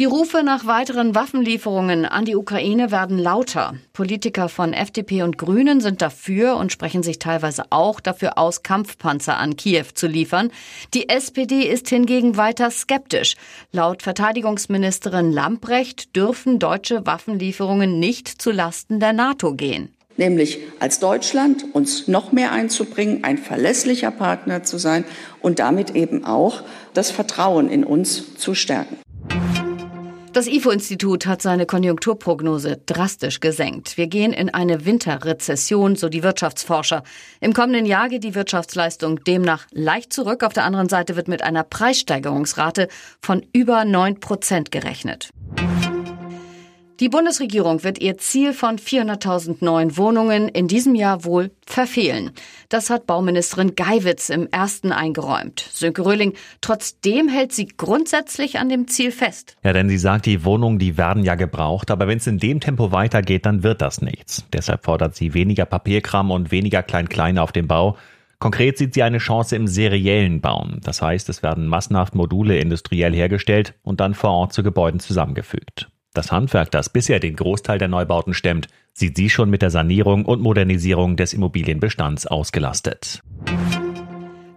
Die Rufe nach weiteren Waffenlieferungen an die Ukraine werden lauter. Politiker von FDP und Grünen sind dafür und sprechen sich teilweise auch dafür aus, Kampfpanzer an Kiew zu liefern. Die SPD ist hingegen weiter skeptisch. Laut Verteidigungsministerin Lamprecht dürfen deutsche Waffenlieferungen nicht zu Lasten der NATO gehen nämlich als Deutschland uns noch mehr einzubringen, ein verlässlicher Partner zu sein und damit eben auch das Vertrauen in uns zu stärken. Das IFO-Institut hat seine Konjunkturprognose drastisch gesenkt. Wir gehen in eine Winterrezession, so die Wirtschaftsforscher. Im kommenden Jahr geht die Wirtschaftsleistung demnach leicht zurück. Auf der anderen Seite wird mit einer Preissteigerungsrate von über 9 Prozent gerechnet. Die Bundesregierung wird ihr Ziel von 400.000 neuen Wohnungen in diesem Jahr wohl verfehlen. Das hat Bauministerin Geiwitz im ersten eingeräumt. Sönke Röhling, trotzdem hält sie grundsätzlich an dem Ziel fest. Ja, denn sie sagt, die Wohnungen, die werden ja gebraucht, aber wenn es in dem Tempo weitergeht, dann wird das nichts. Deshalb fordert sie weniger Papierkram und weniger Klein-Klein auf dem Bau. Konkret sieht sie eine Chance im seriellen Bauen. Das heißt, es werden massenhaft Module industriell hergestellt und dann vor Ort zu Gebäuden zusammengefügt. Das Handwerk, das bisher den Großteil der Neubauten stemmt, sieht sie schon mit der Sanierung und Modernisierung des Immobilienbestands ausgelastet.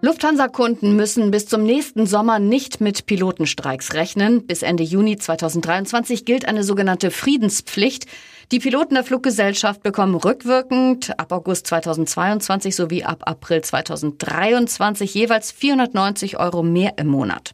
Lufthansa-Kunden müssen bis zum nächsten Sommer nicht mit Pilotenstreiks rechnen. Bis Ende Juni 2023 gilt eine sogenannte Friedenspflicht. Die Piloten der Fluggesellschaft bekommen rückwirkend ab August 2022 sowie ab April 2023 jeweils 490 Euro mehr im Monat.